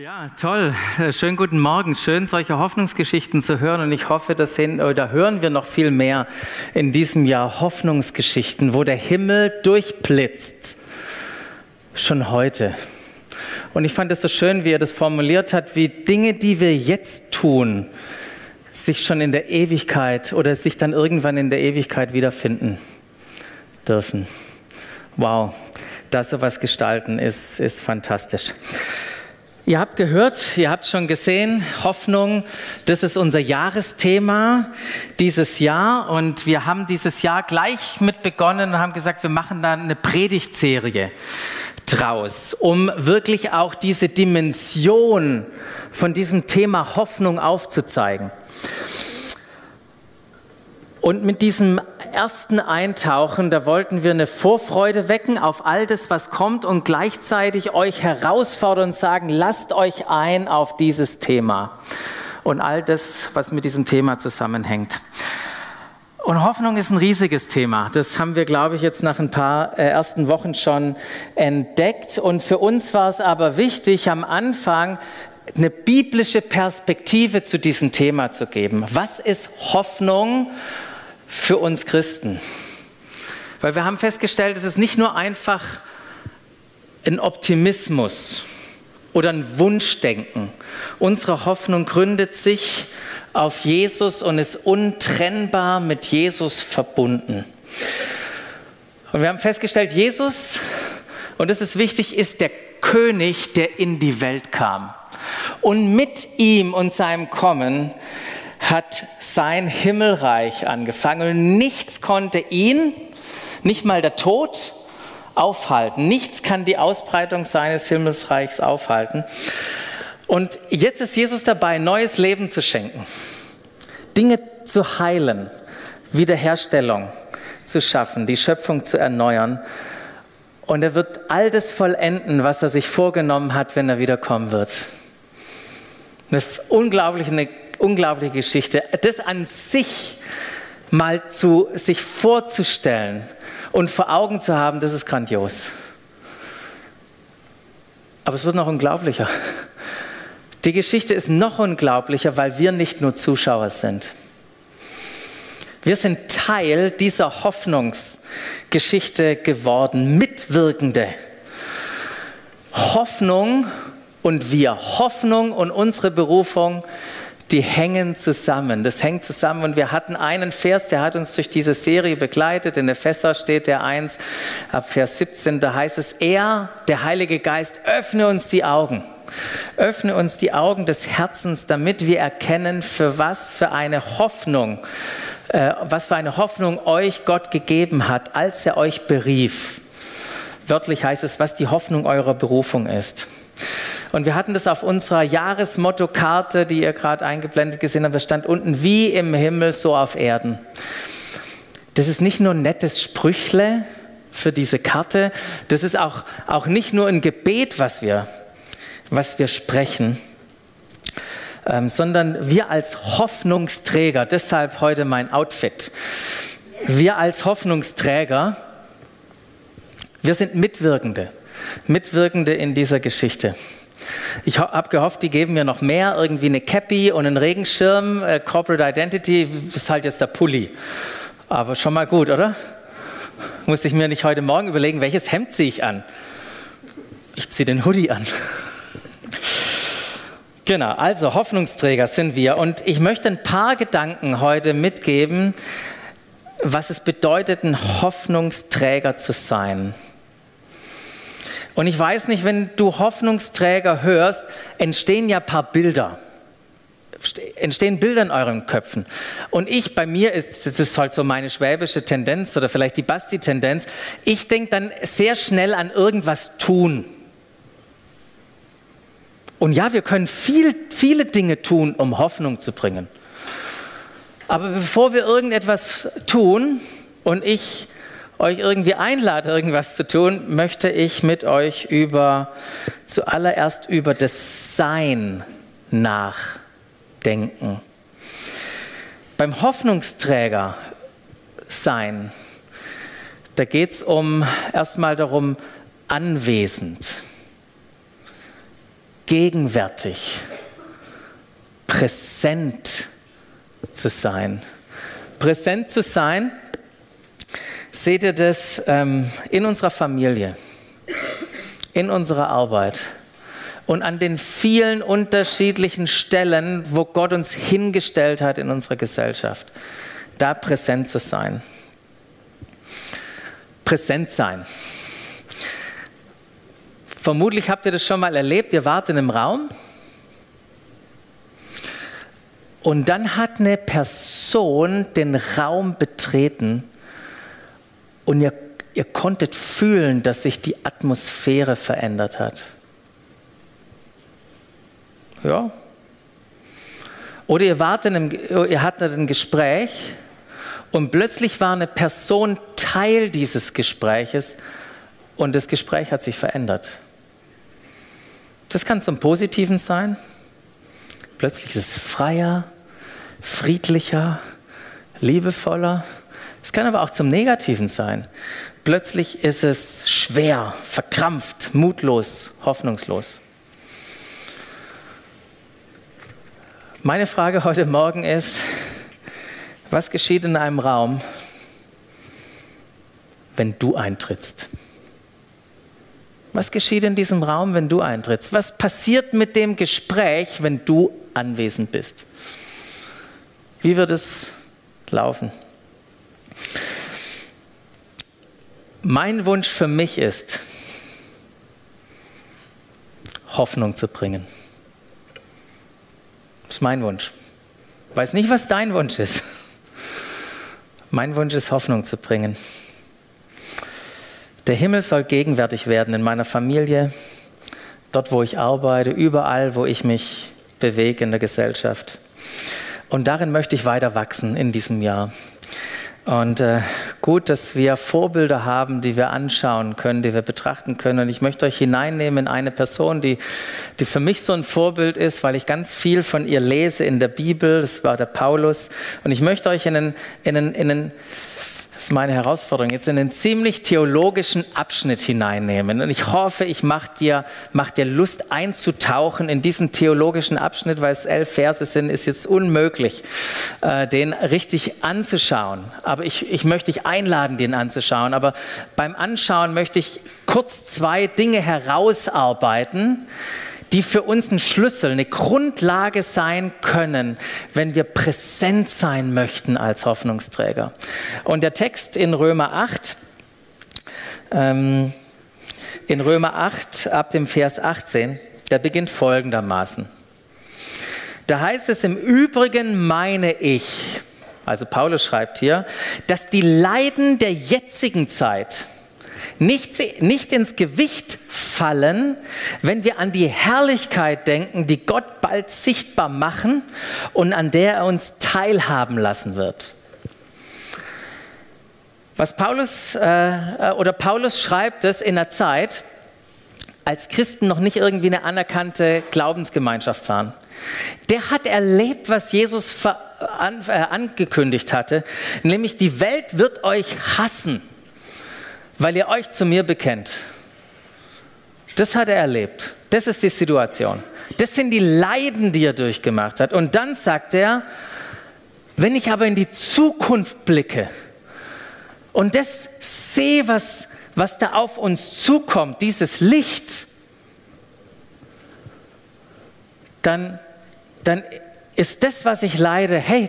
Ja, toll. Schönen guten Morgen. Schön, solche Hoffnungsgeschichten zu hören. Und ich hoffe, dass sehen, oder hören wir noch viel mehr in diesem Jahr Hoffnungsgeschichten, wo der Himmel durchblitzt. Schon heute. Und ich fand es so schön, wie er das formuliert hat, wie Dinge, die wir jetzt tun, sich schon in der Ewigkeit oder sich dann irgendwann in der Ewigkeit wiederfinden dürfen. Wow, da sowas gestalten ist, ist fantastisch. Ihr habt gehört, ihr habt schon gesehen, Hoffnung, das ist unser Jahresthema dieses Jahr und wir haben dieses Jahr gleich mit begonnen und haben gesagt, wir machen da eine Predigtserie draus, um wirklich auch diese Dimension von diesem Thema Hoffnung aufzuzeigen. Und mit diesem ersten Eintauchen, da wollten wir eine Vorfreude wecken auf all das, was kommt und gleichzeitig euch herausfordern und sagen, lasst euch ein auf dieses Thema und all das, was mit diesem Thema zusammenhängt. Und Hoffnung ist ein riesiges Thema. Das haben wir, glaube ich, jetzt nach ein paar äh, ersten Wochen schon entdeckt. Und für uns war es aber wichtig, am Anfang eine biblische Perspektive zu diesem Thema zu geben. Was ist Hoffnung für uns Christen. Weil wir haben festgestellt, es ist nicht nur einfach ein Optimismus oder ein Wunschdenken. Unsere Hoffnung gründet sich auf Jesus und ist untrennbar mit Jesus verbunden. Und wir haben festgestellt, Jesus, und das ist wichtig, ist der König, der in die Welt kam. Und mit ihm und seinem Kommen hat sein Himmelreich angefangen und nichts konnte ihn, nicht mal der Tod, aufhalten. Nichts kann die Ausbreitung seines Himmelsreichs aufhalten. Und jetzt ist Jesus dabei, neues Leben zu schenken, Dinge zu heilen, Wiederherstellung zu schaffen, die Schöpfung zu erneuern. Und er wird all das vollenden, was er sich vorgenommen hat, wenn er wiederkommen wird. Eine unglaubliche, eine unglaubliche Geschichte. Das an sich mal zu sich vorzustellen und vor Augen zu haben, das ist grandios. Aber es wird noch unglaublicher. Die Geschichte ist noch unglaublicher, weil wir nicht nur Zuschauer sind. Wir sind Teil dieser Hoffnungsgeschichte geworden, Mitwirkende. Hoffnung und wir, Hoffnung und unsere Berufung die hängen zusammen. Das hängt zusammen. Und wir hatten einen Vers, der hat uns durch diese Serie begleitet. In Epheser steht der 1 ab Vers 17. Da heißt es, er, der Heilige Geist, öffne uns die Augen. Öffne uns die Augen des Herzens, damit wir erkennen, für was für eine Hoffnung, äh, was für eine Hoffnung euch Gott gegeben hat, als er euch berief. Wörtlich heißt es, was die Hoffnung eurer Berufung ist. Und wir hatten das auf unserer Jahresmotto-Karte, die ihr gerade eingeblendet gesehen habt. Da stand unten, wie im Himmel, so auf Erden. Das ist nicht nur ein nettes Sprüchle für diese Karte, das ist auch, auch nicht nur ein Gebet, was wir, was wir sprechen, ähm, sondern wir als Hoffnungsträger, deshalb heute mein Outfit, wir als Hoffnungsträger, wir sind Mitwirkende, Mitwirkende in dieser Geschichte. Ich habe gehofft, die geben mir noch mehr, irgendwie eine Cappy und einen Regenschirm. Äh, Corporate Identity ist halt jetzt der Pulli. Aber schon mal gut, oder? Muss ich mir nicht heute Morgen überlegen, welches Hemd ziehe ich an? Ich ziehe den Hoodie an. genau, also Hoffnungsträger sind wir. Und ich möchte ein paar Gedanken heute mitgeben, was es bedeutet, ein Hoffnungsträger zu sein. Und ich weiß nicht, wenn du Hoffnungsträger hörst, entstehen ja ein paar Bilder. Entstehen Bilder in euren Köpfen. Und ich, bei mir ist, das ist halt so meine schwäbische Tendenz oder vielleicht die Basti-Tendenz, ich denke dann sehr schnell an irgendwas tun. Und ja, wir können viel, viele Dinge tun, um Hoffnung zu bringen. Aber bevor wir irgendetwas tun und ich euch irgendwie einlade, irgendwas zu tun, möchte ich mit euch über zuallererst über das Sein nachdenken. Beim Hoffnungsträger sein, da geht es um erstmal darum, anwesend. gegenwärtig, präsent zu sein. Präsent zu sein, seht ihr das ähm, in unserer Familie, in unserer Arbeit und an den vielen unterschiedlichen Stellen, wo Gott uns hingestellt hat in unserer Gesellschaft, da präsent zu sein. Präsent sein. Vermutlich habt ihr das schon mal erlebt, ihr wart in einem Raum und dann hat eine Person den Raum betreten und ihr, ihr konntet fühlen, dass sich die Atmosphäre verändert hat. Ja. Oder ihr, wart in einem, ihr hattet ein Gespräch und plötzlich war eine Person Teil dieses Gespräches und das Gespräch hat sich verändert. Das kann zum Positiven sein. Plötzlich ist es freier, friedlicher, liebevoller. Es kann aber auch zum Negativen sein. Plötzlich ist es schwer, verkrampft, mutlos, hoffnungslos. Meine Frage heute Morgen ist, was geschieht in einem Raum, wenn du eintrittst? Was geschieht in diesem Raum, wenn du eintrittst? Was passiert mit dem Gespräch, wenn du anwesend bist? Wie wird es laufen? Mein Wunsch für mich ist, Hoffnung zu bringen. Das ist mein Wunsch. Ich weiß nicht, was dein Wunsch ist. Mein Wunsch ist, Hoffnung zu bringen. Der Himmel soll gegenwärtig werden in meiner Familie, dort, wo ich arbeite, überall, wo ich mich bewege in der Gesellschaft. Und darin möchte ich weiter wachsen in diesem Jahr. Und äh, gut, dass wir Vorbilder haben, die wir anschauen können, die wir betrachten können. Und ich möchte euch hineinnehmen in eine Person, die, die für mich so ein Vorbild ist, weil ich ganz viel von ihr lese in der Bibel. Das war der Paulus. Und ich möchte euch in einen, in einen, in einen das ist meine Herausforderung, jetzt in einen ziemlich theologischen Abschnitt hineinnehmen. Und ich hoffe, ich mache dir, mach dir Lust einzutauchen in diesen theologischen Abschnitt, weil es elf Verse sind, ist jetzt unmöglich, äh, den richtig anzuschauen. Aber ich, ich möchte dich einladen, den anzuschauen. Aber beim Anschauen möchte ich kurz zwei Dinge herausarbeiten, die für uns ein Schlüssel, eine Grundlage sein können, wenn wir präsent sein möchten als Hoffnungsträger. Und der Text in Römer 8, ähm, in Römer 8 ab dem Vers 18, der beginnt folgendermaßen. Da heißt es im Übrigen meine ich, also Paulus schreibt hier, dass die Leiden der jetzigen Zeit, nicht, nicht ins Gewicht fallen, wenn wir an die Herrlichkeit denken, die Gott bald sichtbar machen und an der er uns teilhaben lassen wird. Was Paulus äh, oder Paulus schreibt es in der Zeit, als Christen noch nicht irgendwie eine anerkannte Glaubensgemeinschaft waren. Der hat erlebt, was Jesus an, äh, angekündigt hatte, nämlich die Welt wird euch hassen weil ihr euch zu mir bekennt. Das hat er erlebt. Das ist die Situation. Das sind die Leiden, die er durchgemacht hat. Und dann sagt er, wenn ich aber in die Zukunft blicke und das sehe, was, was da auf uns zukommt, dieses Licht, dann, dann ist das, was ich leide, hey,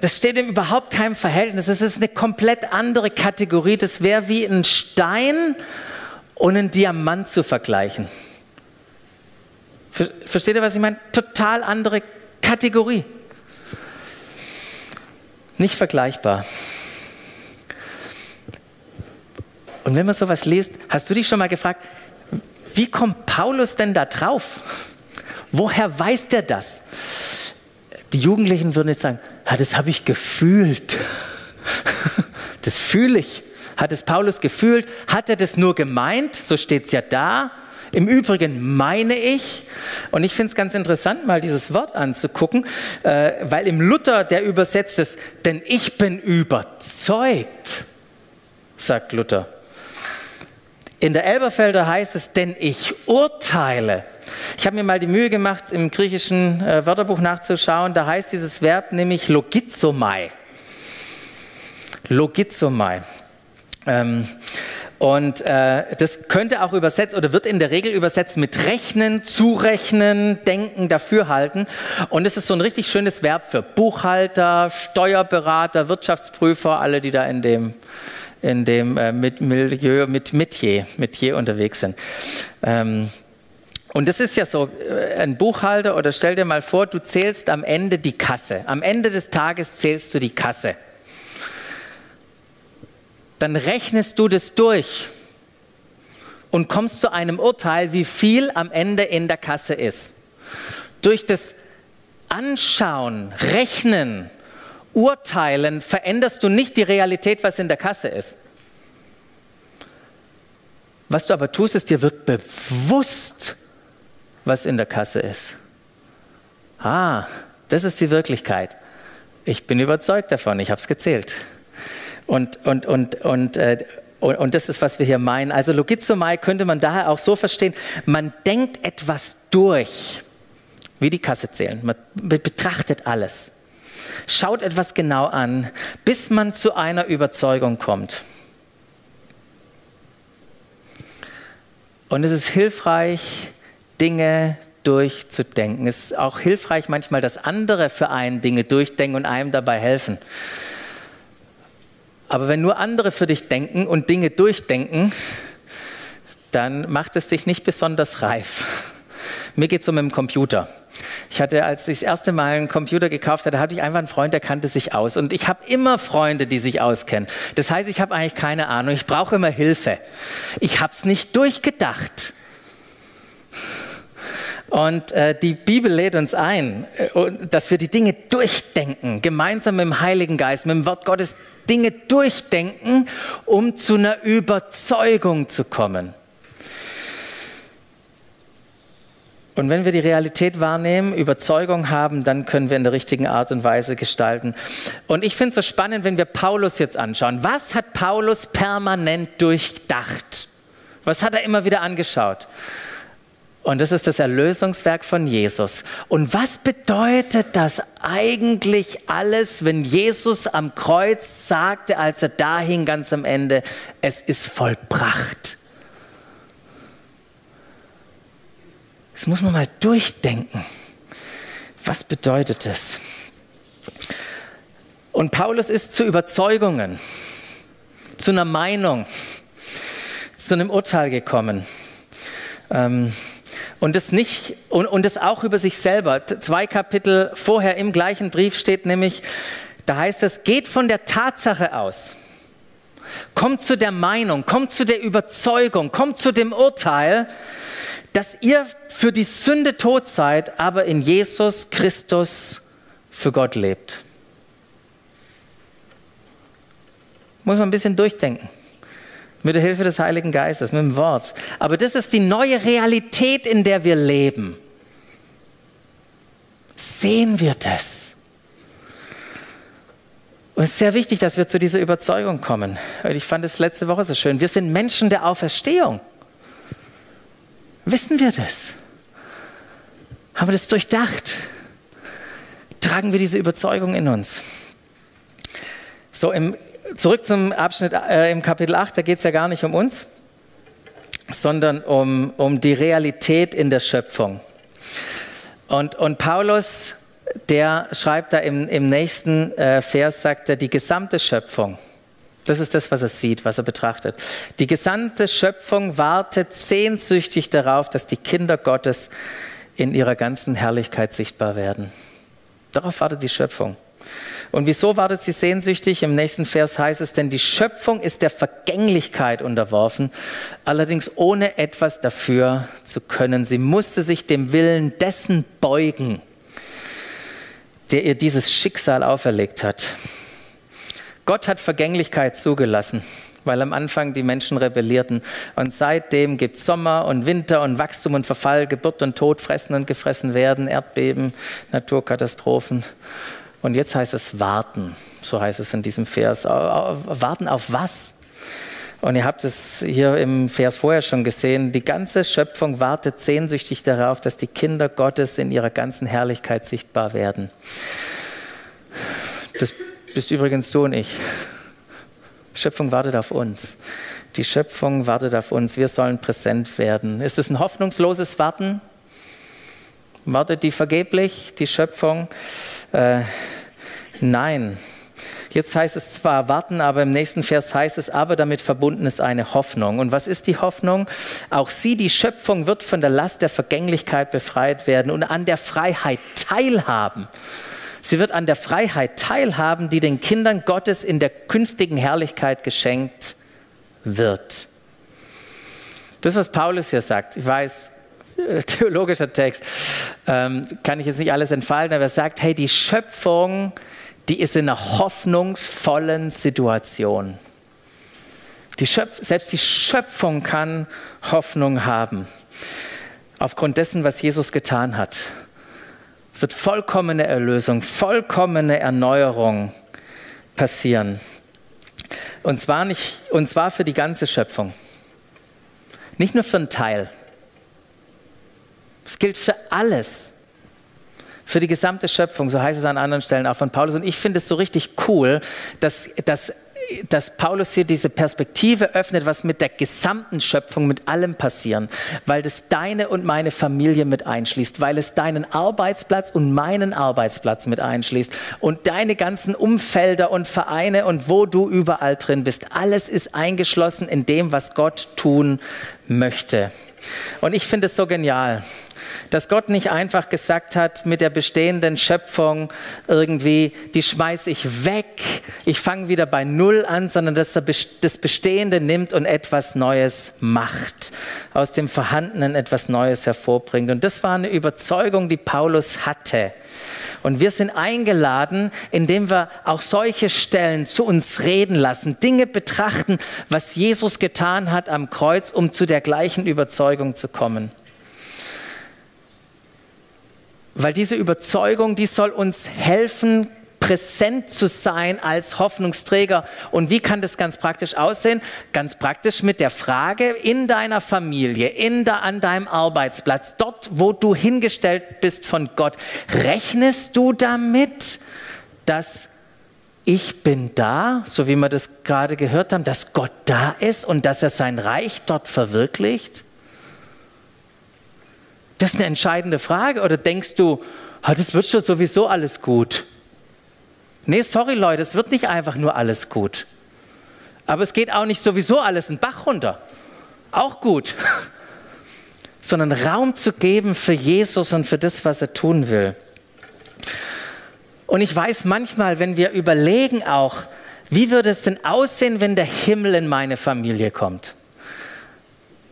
das steht in überhaupt keinem Verhältnis. Das ist eine komplett andere Kategorie. Das wäre wie ein Stein und ein Diamant zu vergleichen. Versteht ihr, was ich meine? Total andere Kategorie. Nicht vergleichbar. Und wenn man sowas liest, hast du dich schon mal gefragt, wie kommt Paulus denn da drauf? Woher weiß der das? Die Jugendlichen würden jetzt sagen, ja, das habe ich gefühlt. Das fühle ich. Hat es Paulus gefühlt? Hat er das nur gemeint? So steht es ja da. Im Übrigen meine ich, und ich finde es ganz interessant, mal dieses Wort anzugucken, äh, weil im Luther der übersetzt ist, denn ich bin überzeugt, sagt Luther. In der Elberfelder heißt es, denn ich urteile. Ich habe mir mal die Mühe gemacht, im griechischen äh, Wörterbuch nachzuschauen. Da heißt dieses Verb nämlich logizomai. Logizomai. Ähm, und äh, das könnte auch übersetzt oder wird in der Regel übersetzt mit rechnen, zurechnen, denken, dafürhalten. Und es ist so ein richtig schönes Verb für Buchhalter, Steuerberater, Wirtschaftsprüfer, alle, die da in dem, in dem äh, mit Milieu, mit Metier, Metier unterwegs sind. Ähm, und das ist ja so, äh, ein Buchhalter oder stell dir mal vor, du zählst am Ende die Kasse. Am Ende des Tages zählst du die Kasse dann rechnest du das durch und kommst zu einem Urteil, wie viel am Ende in der Kasse ist. Durch das Anschauen, Rechnen, Urteilen veränderst du nicht die Realität, was in der Kasse ist. Was du aber tust, ist, dir wird bewusst, was in der Kasse ist. Ah, das ist die Wirklichkeit. Ich bin überzeugt davon, ich habe es gezählt. Und, und, und, und, äh, und, und, das ist, was wir hier meinen. Also Logizomai könnte man daher auch so verstehen, man denkt etwas durch, wie die Kasse zählen. Man betrachtet alles, schaut etwas genau an, bis man zu einer Überzeugung kommt. Und es ist hilfreich, Dinge durchzudenken. Es ist auch hilfreich manchmal, dass andere für einen Dinge durchdenken und einem dabei helfen. Aber wenn nur andere für dich denken und Dinge durchdenken, dann macht es dich nicht besonders reif. Mir geht es um den Computer. Ich hatte, als ich das erste Mal einen Computer gekauft hatte, hatte ich einfach einen Freund, der kannte sich aus. Und ich habe immer Freunde, die sich auskennen. Das heißt, ich habe eigentlich keine Ahnung. Ich brauche immer Hilfe. Ich habe es nicht durchgedacht. Und äh, die Bibel lädt uns ein, äh, dass wir die Dinge durchdenken, gemeinsam mit dem Heiligen Geist, mit dem Wort Gottes Dinge durchdenken, um zu einer Überzeugung zu kommen. Und wenn wir die Realität wahrnehmen, Überzeugung haben, dann können wir in der richtigen Art und Weise gestalten. Und ich finde es so spannend, wenn wir Paulus jetzt anschauen. Was hat Paulus permanent durchdacht? Was hat er immer wieder angeschaut? Und das ist das Erlösungswerk von Jesus. Und was bedeutet das eigentlich alles, wenn Jesus am Kreuz sagte, als er da hing ganz am Ende, es ist vollbracht? Das muss man mal durchdenken. Was bedeutet das? Und Paulus ist zu Überzeugungen, zu einer Meinung, zu einem Urteil gekommen. Ähm, und es nicht und, und es auch über sich selber. Zwei Kapitel vorher im gleichen Brief steht nämlich, da heißt es, geht von der Tatsache aus. Kommt zu der Meinung, kommt zu der Überzeugung, kommt zu dem Urteil, dass ihr für die Sünde tot seid, aber in Jesus Christus für Gott lebt. Muss man ein bisschen durchdenken mit der Hilfe des Heiligen Geistes, mit dem Wort. Aber das ist die neue Realität, in der wir leben. Sehen wir das? Und es ist sehr wichtig, dass wir zu dieser Überzeugung kommen. Ich fand es letzte Woche so schön. Wir sind Menschen der Auferstehung. Wissen wir das? Haben wir das durchdacht? Tragen wir diese Überzeugung in uns? So im zurück zum Abschnitt äh, im Kapitel 8, da geht es ja gar nicht um uns, sondern um, um die Realität in der Schöpfung. Und, und Paulus, der schreibt da im, im nächsten äh, Vers, sagt er, die gesamte Schöpfung, das ist das, was er sieht, was er betrachtet. Die gesamte Schöpfung wartet sehnsüchtig darauf, dass die Kinder Gottes in ihrer ganzen Herrlichkeit sichtbar werden. Darauf wartet die Schöpfung. Und wieso wartet sie sehnsüchtig? Im nächsten Vers heißt es, denn die Schöpfung ist der Vergänglichkeit unterworfen, allerdings ohne etwas dafür zu können. Sie musste sich dem Willen dessen beugen, der ihr dieses Schicksal auferlegt hat. Gott hat Vergänglichkeit zugelassen, weil am Anfang die Menschen rebellierten. Und seitdem gibt es Sommer und Winter und Wachstum und Verfall, Geburt und Tod, Fressen und Gefressen werden, Erdbeben, Naturkatastrophen. Und jetzt heißt es warten, so heißt es in diesem Vers. Warten auf was? Und ihr habt es hier im Vers vorher schon gesehen, die ganze Schöpfung wartet sehnsüchtig darauf, dass die Kinder Gottes in ihrer ganzen Herrlichkeit sichtbar werden. Das bist übrigens du und ich. Schöpfung wartet auf uns. Die Schöpfung wartet auf uns. Wir sollen präsent werden. Ist es ein hoffnungsloses Warten? Wartet die vergeblich, die Schöpfung? Äh, nein. Jetzt heißt es zwar warten, aber im nächsten Vers heißt es, aber damit verbunden ist eine Hoffnung. Und was ist die Hoffnung? Auch sie, die Schöpfung, wird von der Last der Vergänglichkeit befreit werden und an der Freiheit teilhaben. Sie wird an der Freiheit teilhaben, die den Kindern Gottes in der künftigen Herrlichkeit geschenkt wird. Das, was Paulus hier sagt, ich weiß, theologischer Text, ähm, kann ich jetzt nicht alles entfalten, aber er sagt, hey, die Schöpfung die ist in einer hoffnungsvollen Situation. Die selbst die Schöpfung kann Hoffnung haben. Aufgrund dessen, was Jesus getan hat, wird vollkommene Erlösung, vollkommene Erneuerung passieren. Und zwar, nicht, und zwar für die ganze Schöpfung. Nicht nur für einen Teil. Es gilt für alles für die gesamte Schöpfung, so heißt es an anderen Stellen auch von Paulus. Und ich finde es so richtig cool, dass, dass, dass Paulus hier diese Perspektive öffnet, was mit der gesamten Schöpfung, mit allem passieren, weil das deine und meine Familie mit einschließt, weil es deinen Arbeitsplatz und meinen Arbeitsplatz mit einschließt und deine ganzen Umfelder und Vereine und wo du überall drin bist. Alles ist eingeschlossen in dem, was Gott tun möchte. Und ich finde es so genial dass Gott nicht einfach gesagt hat, mit der bestehenden Schöpfung irgendwie, die schmeiße ich weg, ich fange wieder bei Null an, sondern dass er das Bestehende nimmt und etwas Neues macht, aus dem Vorhandenen etwas Neues hervorbringt. Und das war eine Überzeugung, die Paulus hatte. Und wir sind eingeladen, indem wir auch solche Stellen zu uns reden lassen, Dinge betrachten, was Jesus getan hat am Kreuz, um zu der gleichen Überzeugung zu kommen. Weil diese Überzeugung, die soll uns helfen, präsent zu sein als Hoffnungsträger. Und wie kann das ganz praktisch aussehen? Ganz praktisch mit der Frage in deiner Familie, in da, an deinem Arbeitsplatz, dort, wo du hingestellt bist von Gott, rechnest du damit, dass ich bin da, so wie wir das gerade gehört haben, dass Gott da ist und dass er sein Reich dort verwirklicht? Das ist eine entscheidende Frage. Oder denkst du, oh, das wird schon sowieso alles gut? Nee, sorry Leute, es wird nicht einfach nur alles gut. Aber es geht auch nicht sowieso alles in Bach runter. Auch gut. Sondern Raum zu geben für Jesus und für das, was er tun will. Und ich weiß manchmal, wenn wir überlegen auch, wie würde es denn aussehen, wenn der Himmel in meine Familie kommt?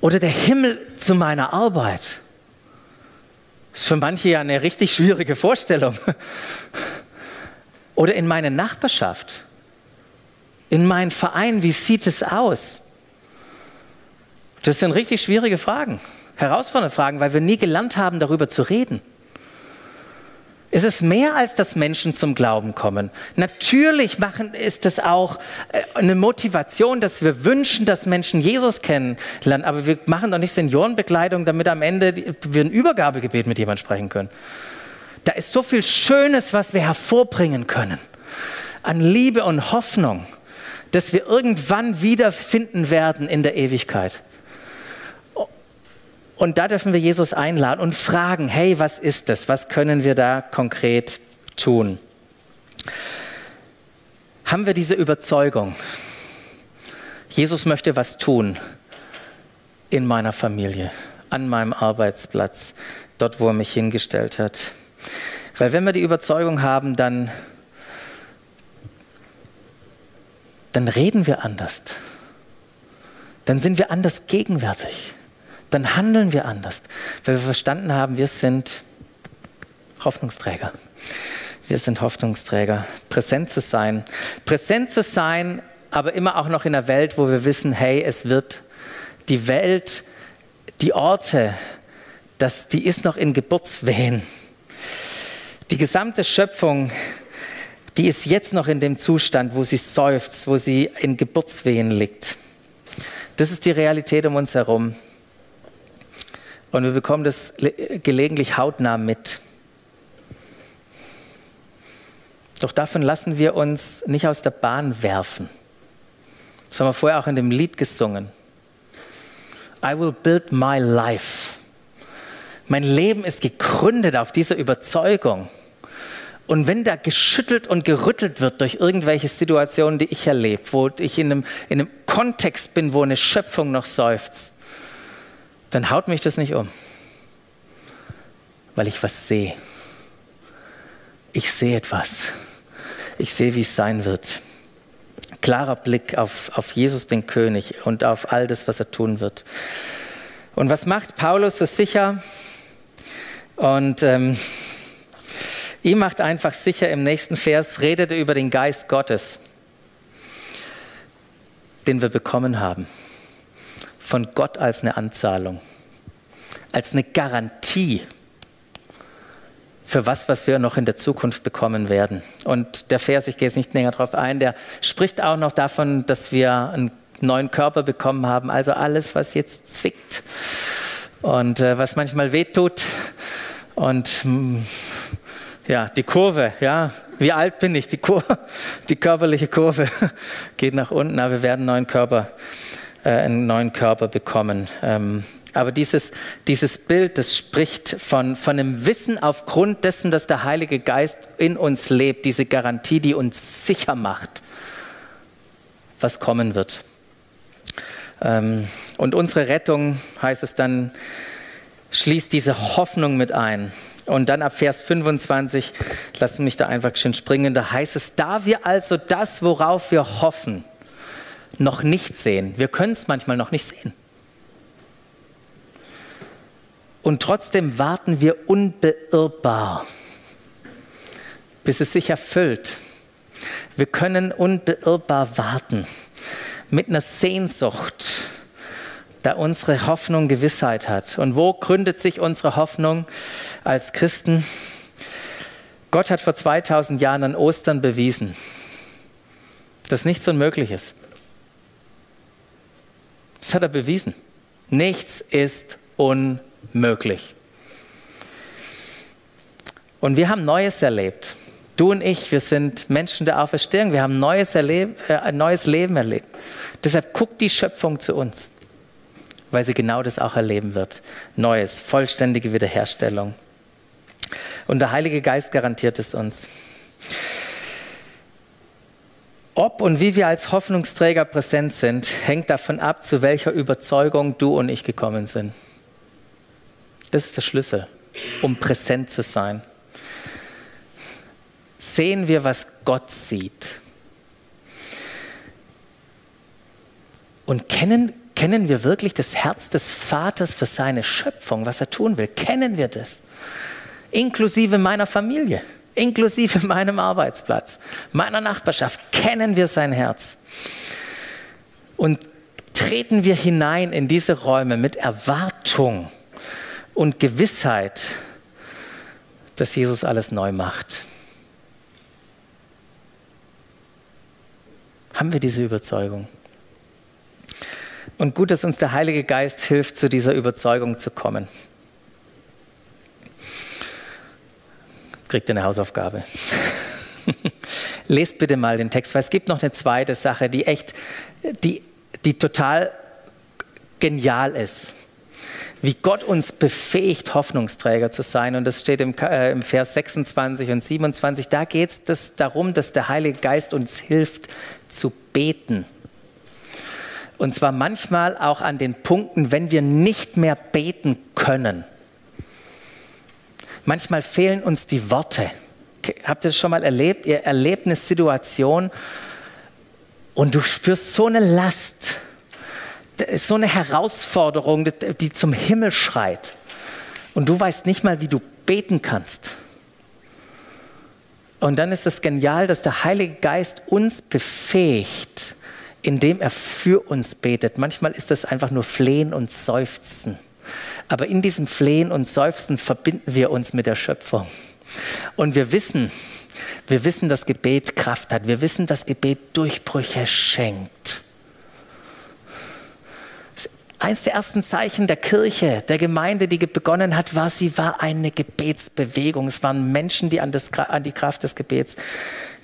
Oder der Himmel zu meiner Arbeit? Das ist für manche ja eine richtig schwierige Vorstellung. Oder in meine Nachbarschaft, in meinen Verein, wie sieht es aus? Das sind richtig schwierige Fragen, herausfordernde Fragen, weil wir nie gelernt haben, darüber zu reden. Es ist mehr als dass Menschen zum Glauben kommen. Natürlich machen, ist es auch äh, eine Motivation, dass wir wünschen, dass Menschen Jesus kennenlernen. Aber wir machen doch nicht Seniorenbekleidung, damit am Ende wir ein Übergabegebet mit jemandem sprechen können. Da ist so viel Schönes, was wir hervorbringen können. An Liebe und Hoffnung, dass wir irgendwann wiederfinden werden in der Ewigkeit. Und da dürfen wir Jesus einladen und fragen, hey, was ist das? Was können wir da konkret tun? Haben wir diese Überzeugung, Jesus möchte was tun in meiner Familie, an meinem Arbeitsplatz, dort, wo er mich hingestellt hat? Weil wenn wir die Überzeugung haben, dann, dann reden wir anders. Dann sind wir anders gegenwärtig dann handeln wir anders, weil wir verstanden haben, wir sind Hoffnungsträger. Wir sind Hoffnungsträger. Präsent zu sein. Präsent zu sein, aber immer auch noch in einer Welt, wo wir wissen, hey, es wird die Welt, die Orte, das, die ist noch in Geburtswehen. Die gesamte Schöpfung, die ist jetzt noch in dem Zustand, wo sie seufzt, wo sie in Geburtswehen liegt. Das ist die Realität um uns herum. Und wir bekommen das gelegentlich hautnah mit. Doch davon lassen wir uns nicht aus der Bahn werfen. Das haben wir vorher auch in dem Lied gesungen. I will build my life. Mein Leben ist gegründet auf dieser Überzeugung. Und wenn da geschüttelt und gerüttelt wird durch irgendwelche Situationen, die ich erlebe, wo ich in einem, in einem Kontext bin, wo eine Schöpfung noch seufzt, dann haut mich das nicht um, weil ich was sehe. Ich sehe etwas. Ich sehe, wie es sein wird. Klarer Blick auf, auf Jesus, den König, und auf all das, was er tun wird. Und was macht Paulus so sicher? Und ähm, ihm macht einfach sicher im nächsten Vers, redet er über den Geist Gottes, den wir bekommen haben. Von Gott als eine Anzahlung, als eine Garantie für was, was wir noch in der Zukunft bekommen werden. Und der Vers, ich gehe jetzt nicht näher darauf ein, der spricht auch noch davon, dass wir einen neuen Körper bekommen haben. Also alles, was jetzt zwickt und äh, was manchmal wehtut. Und mh, mm, ja, die Kurve, ja, wie alt bin ich? Die, Kur die körperliche Kurve geht nach unten, aber wir werden einen neuen Körper, äh, einen neuen Körper bekommen. Ähm, aber dieses, dieses Bild, das spricht von, von einem Wissen aufgrund dessen, dass der Heilige Geist in uns lebt, diese Garantie, die uns sicher macht, was kommen wird. Ähm, und unsere Rettung, heißt es dann, schließt diese Hoffnung mit ein. Und dann ab Vers 25, lassen mich da einfach schön springen, da heißt es, da wir also das, worauf wir hoffen, noch nicht sehen, wir können es manchmal noch nicht sehen und trotzdem warten wir unbeirrbar, bis es sich erfüllt. Wir können unbeirrbar warten mit einer Sehnsucht, da unsere Hoffnung Gewissheit hat. Und wo gründet sich unsere Hoffnung als Christen? Gott hat vor 2000 Jahren an Ostern bewiesen, dass nichts unmöglich ist. Das hat er bewiesen. Nichts ist unmöglich möglich. Und wir haben Neues erlebt. Du und ich, wir sind Menschen der Auferstehung. Wir haben neues äh, ein neues Leben erlebt. Deshalb guckt die Schöpfung zu uns, weil sie genau das auch erleben wird. Neues, vollständige Wiederherstellung. Und der Heilige Geist garantiert es uns. Ob und wie wir als Hoffnungsträger präsent sind, hängt davon ab, zu welcher Überzeugung du und ich gekommen sind. Das ist der Schlüssel, um präsent zu sein. Sehen wir, was Gott sieht. Und kennen, kennen wir wirklich das Herz des Vaters für seine Schöpfung, was er tun will? Kennen wir das? Inklusive meiner Familie, inklusive meinem Arbeitsplatz, meiner Nachbarschaft, kennen wir sein Herz. Und treten wir hinein in diese Räume mit Erwartung und Gewissheit, dass Jesus alles neu macht. Haben wir diese Überzeugung? Und gut, dass uns der Heilige Geist hilft, zu dieser Überzeugung zu kommen. Kriegt ihr eine Hausaufgabe. Lest bitte mal den Text, weil es gibt noch eine zweite Sache, die echt, die, die total genial ist wie Gott uns befähigt, Hoffnungsträger zu sein. Und das steht im, äh, im Vers 26 und 27. Da geht es darum, dass der Heilige Geist uns hilft zu beten. Und zwar manchmal auch an den Punkten, wenn wir nicht mehr beten können. Manchmal fehlen uns die Worte. Habt ihr das schon mal erlebt? Ihr erlebt eine Situation und du spürst so eine Last so eine Herausforderung, die zum Himmel schreit. Und du weißt nicht mal, wie du beten kannst. Und dann ist es genial, dass der Heilige Geist uns befähigt, indem er für uns betet. Manchmal ist das einfach nur Flehen und Seufzen. Aber in diesem Flehen und Seufzen verbinden wir uns mit der Schöpfung. Und wir wissen, wir wissen, dass Gebet Kraft hat. Wir wissen, dass Gebet Durchbrüche schenkt. Eins der ersten Zeichen der Kirche, der Gemeinde, die begonnen hat, war, sie war eine Gebetsbewegung. Es waren Menschen, die an, das, an die Kraft des Gebets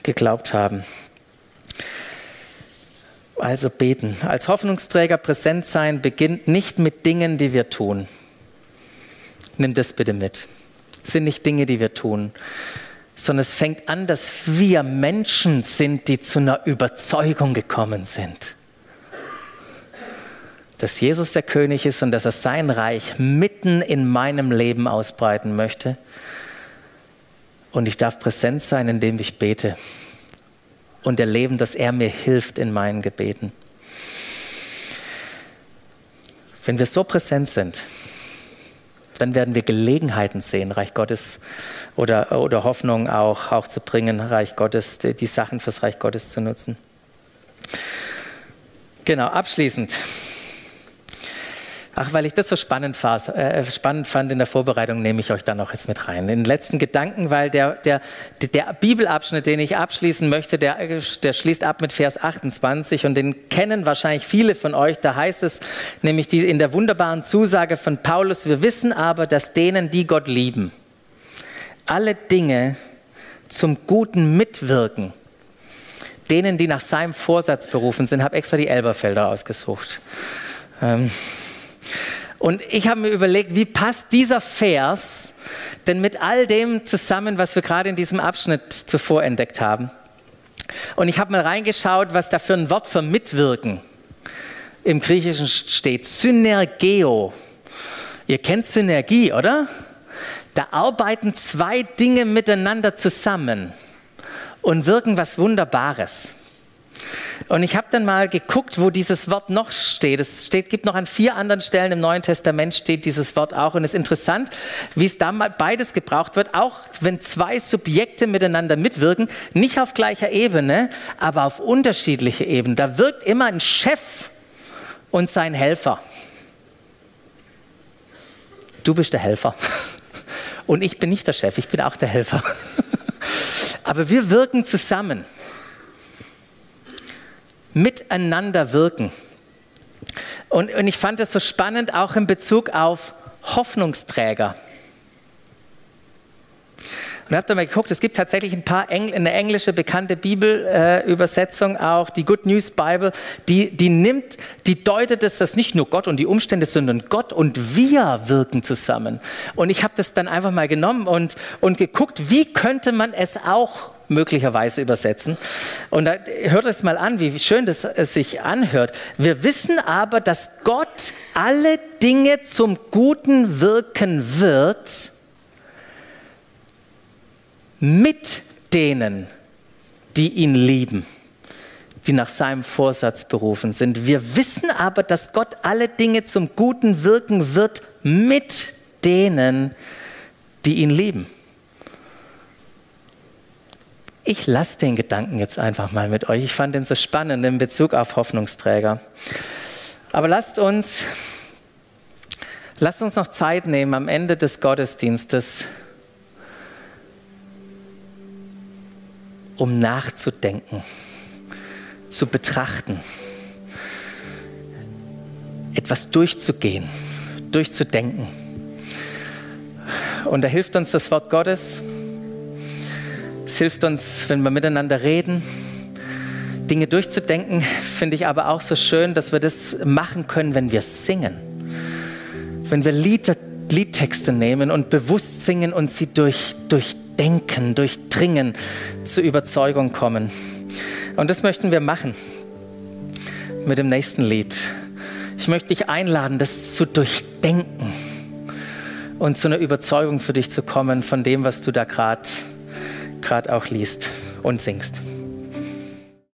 geglaubt haben. Also beten. Als Hoffnungsträger präsent sein beginnt nicht mit Dingen, die wir tun. Nimm das bitte mit. Es sind nicht Dinge, die wir tun, sondern es fängt an, dass wir Menschen sind, die zu einer Überzeugung gekommen sind. Dass Jesus der König ist und dass er sein Reich mitten in meinem Leben ausbreiten möchte. Und ich darf präsent sein, indem ich bete und erleben, dass er mir hilft in meinen Gebeten. Wenn wir so präsent sind, dann werden wir Gelegenheiten sehen, Reich Gottes oder, oder Hoffnung auch, auch zu bringen, Reich Gottes, die, die Sachen fürs Reich Gottes zu nutzen. Genau, abschließend Ach, weil ich das so spannend, war, äh, spannend, fand in der Vorbereitung, nehme ich euch da noch jetzt mit rein. In den letzten Gedanken, weil der, der, der Bibelabschnitt, den ich abschließen möchte, der, der schließt ab mit Vers 28 und den kennen wahrscheinlich viele von euch. Da heißt es nämlich die, in der wunderbaren Zusage von Paulus, wir wissen aber, dass denen, die Gott lieben, alle Dinge zum Guten mitwirken. Denen, die nach seinem Vorsatz berufen sind, habe extra die Elberfelder ausgesucht. Ähm, und ich habe mir überlegt, wie passt dieser Vers denn mit all dem zusammen, was wir gerade in diesem Abschnitt zuvor entdeckt haben? Und ich habe mal reingeschaut, was da für ein Wort für Mitwirken im Griechischen steht. Synergeo. Ihr kennt Synergie, oder? Da arbeiten zwei Dinge miteinander zusammen und wirken was Wunderbares. Und ich habe dann mal geguckt, wo dieses Wort noch steht. Es steht, gibt noch an vier anderen Stellen im Neuen Testament steht dieses Wort auch. Und es ist interessant, wie es da mal beides gebraucht wird, auch wenn zwei Subjekte miteinander mitwirken, nicht auf gleicher Ebene, aber auf unterschiedliche Ebenen. Da wirkt immer ein Chef und sein Helfer. Du bist der Helfer. Und ich bin nicht der Chef, ich bin auch der Helfer. Aber wir wirken zusammen miteinander wirken. Und, und ich fand das so spannend, auch in Bezug auf Hoffnungsträger. Und ich habe da mal geguckt, es gibt tatsächlich ein paar Engl eine englische bekannte Bibelübersetzung äh, auch, die Good News Bible, die, die nimmt, die deutet es, dass nicht nur Gott und die Umstände, sondern Gott und wir wirken zusammen. Und ich habe das dann einfach mal genommen und, und geguckt, wie könnte man es auch möglicherweise übersetzen. Und da, hört es mal an, wie schön das sich anhört. Wir wissen aber, dass Gott alle Dinge zum Guten wirken wird mit denen, die ihn lieben, die nach seinem Vorsatz berufen sind. Wir wissen aber, dass Gott alle Dinge zum Guten wirken wird mit denen, die ihn lieben. Ich lasse den Gedanken jetzt einfach mal mit euch. Ich fand den so spannend in Bezug auf Hoffnungsträger. Aber lasst uns, lasst uns noch Zeit nehmen am Ende des Gottesdienstes, um nachzudenken, zu betrachten, etwas durchzugehen, durchzudenken. Und da hilft uns das Wort Gottes. Es hilft uns, wenn wir miteinander reden, Dinge durchzudenken, finde ich aber auch so schön, dass wir das machen können, wenn wir singen. Wenn wir Lieder, Liedtexte nehmen und bewusst singen und sie durch, durchdenken, durchdringen, zur Überzeugung kommen. Und das möchten wir machen mit dem nächsten Lied. Ich möchte dich einladen, das zu durchdenken und zu einer Überzeugung für dich zu kommen von dem, was du da gerade gerade auch liest und singst.